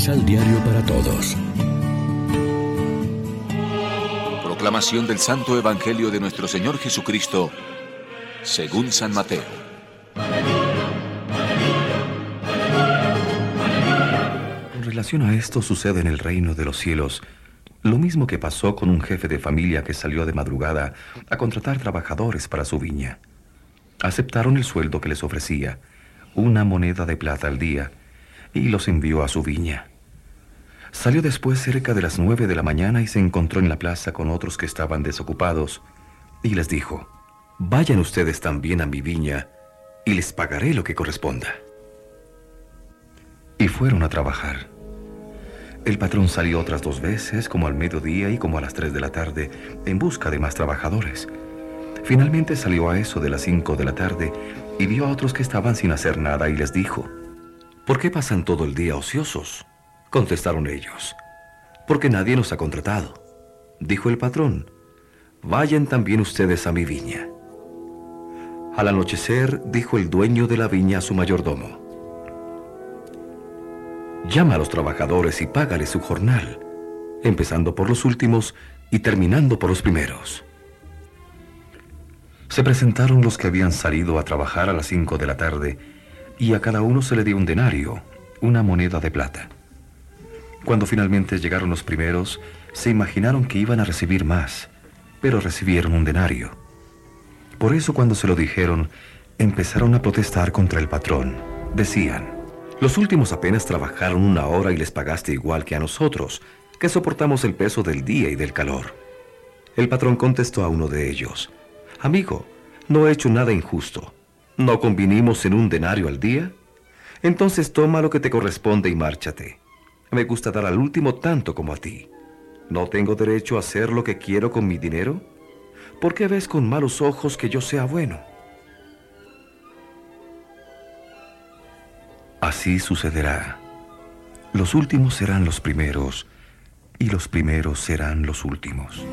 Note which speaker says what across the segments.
Speaker 1: Misal Diario para Todos.
Speaker 2: Proclamación del Santo Evangelio de nuestro Señor Jesucristo, según San Mateo.
Speaker 3: Con relación a esto sucede en el reino de los cielos lo mismo que pasó con un jefe de familia que salió de madrugada a contratar trabajadores para su viña. Aceptaron el sueldo que les ofrecía, una moneda de plata al día, y los envió a su viña. Salió después cerca de las nueve de la mañana y se encontró en la plaza con otros que estaban desocupados, y les dijo, Vayan ustedes también a mi viña, y les pagaré lo que corresponda. Y fueron a trabajar. El patrón salió otras dos veces, como al mediodía y como a las tres de la tarde, en busca de más trabajadores. Finalmente salió a eso de las cinco de la tarde y vio a otros que estaban sin hacer nada y les dijo, ¿Por qué pasan todo el día ociosos? Contestaron ellos, porque nadie nos ha contratado. Dijo el patrón, vayan también ustedes a mi viña. Al anochecer dijo el dueño de la viña a su mayordomo, llama a los trabajadores y págale su jornal, empezando por los últimos y terminando por los primeros. Se presentaron los que habían salido a trabajar a las cinco de la tarde y a cada uno se le dio un denario, una moneda de plata. Cuando finalmente llegaron los primeros, se imaginaron que iban a recibir más, pero recibieron un denario. Por eso cuando se lo dijeron, empezaron a protestar contra el patrón. Decían, los últimos apenas trabajaron una hora y les pagaste igual que a nosotros, que soportamos el peso del día y del calor. El patrón contestó a uno de ellos, Amigo, no he hecho nada injusto. ¿No convinimos en un denario al día? Entonces toma lo que te corresponde y márchate. Me gusta dar al último tanto como a ti. ¿No tengo derecho a hacer lo que quiero con mi dinero? ¿Por qué ves con malos ojos que yo sea bueno? Así sucederá. Los últimos serán los primeros y los primeros serán los últimos.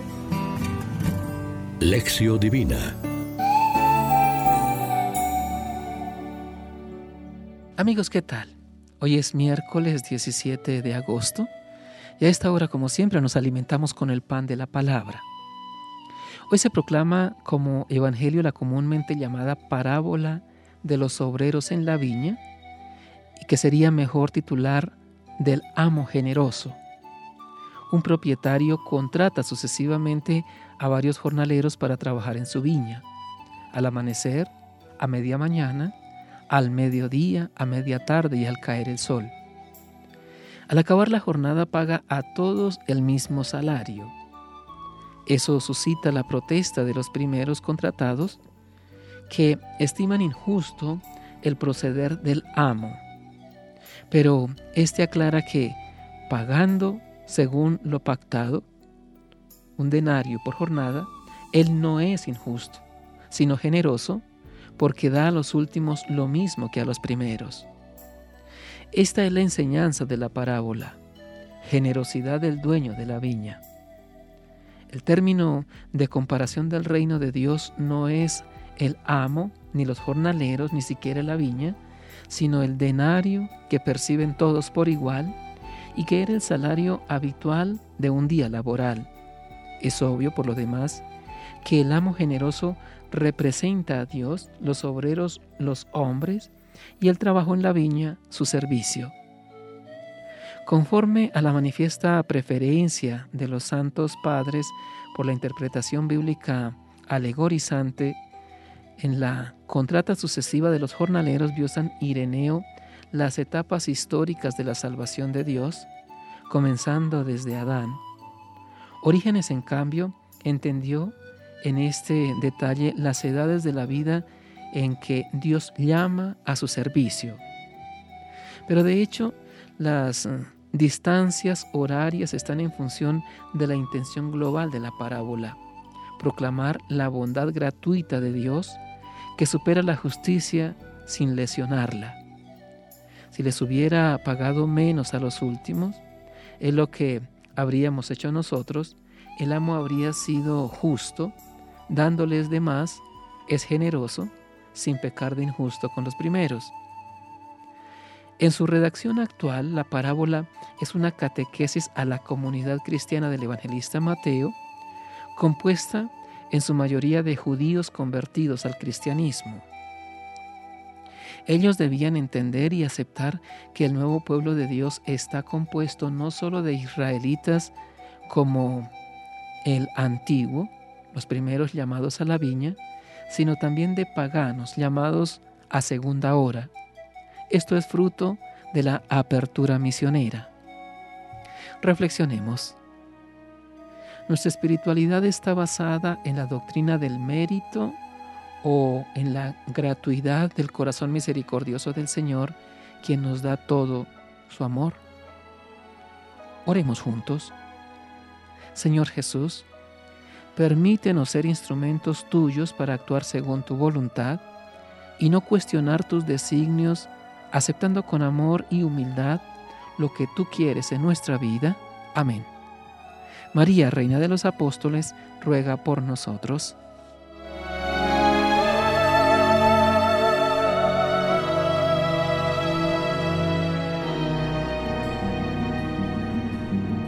Speaker 1: Lección Divina
Speaker 4: Amigos, ¿qué tal? Hoy es miércoles 17 de agosto y a esta hora, como siempre, nos alimentamos con el pan de la palabra. Hoy se proclama como evangelio la comúnmente llamada parábola de los obreros en la viña y que sería mejor titular del amo generoso. Un propietario contrata sucesivamente a varios jornaleros para trabajar en su viña. Al amanecer, a media mañana, al mediodía, a media tarde y al caer el sol. Al acabar la jornada paga a todos el mismo salario. Eso suscita la protesta de los primeros contratados que estiman injusto el proceder del amo. Pero éste aclara que pagando según lo pactado, un denario por jornada, él no es injusto, sino generoso porque da a los últimos lo mismo que a los primeros. Esta es la enseñanza de la parábola, generosidad del dueño de la viña. El término de comparación del reino de Dios no es el amo, ni los jornaleros, ni siquiera la viña, sino el denario que perciben todos por igual y que era el salario habitual de un día laboral. Es obvio, por lo demás, que el amo generoso representa a Dios, los obreros, los hombres, y el trabajo en la viña, su servicio. Conforme a la manifiesta preferencia de los santos padres por la interpretación bíblica alegorizante, en la contrata sucesiva de los jornaleros vio San Ireneo las etapas históricas de la salvación de Dios, comenzando desde Adán. Orígenes, en cambio, entendió en este detalle las edades de la vida en que Dios llama a su servicio. Pero de hecho, las eh, distancias horarias están en función de la intención global de la parábola, proclamar la bondad gratuita de Dios que supera la justicia sin lesionarla. Si les hubiera pagado menos a los últimos, es lo que habríamos hecho nosotros, el amo habría sido justo dándoles de más, es generoso, sin pecar de injusto con los primeros. En su redacción actual, la parábola es una catequesis a la comunidad cristiana del evangelista Mateo, compuesta en su mayoría de judíos convertidos al cristianismo. Ellos debían entender y aceptar que el nuevo pueblo de Dios está compuesto no solo de israelitas como el antiguo, los primeros llamados a la viña, sino también de paganos llamados a segunda hora. Esto es fruto de la apertura misionera. Reflexionemos. Nuestra espiritualidad está basada en la doctrina del mérito o en la gratuidad del corazón misericordioso del Señor, quien nos da todo su amor. Oremos juntos. Señor Jesús, permítenos ser instrumentos tuyos para actuar según tu voluntad y no cuestionar tus designios, aceptando con amor y humildad lo que tú quieres en nuestra vida. Amén. María, Reina de los Apóstoles, ruega por nosotros.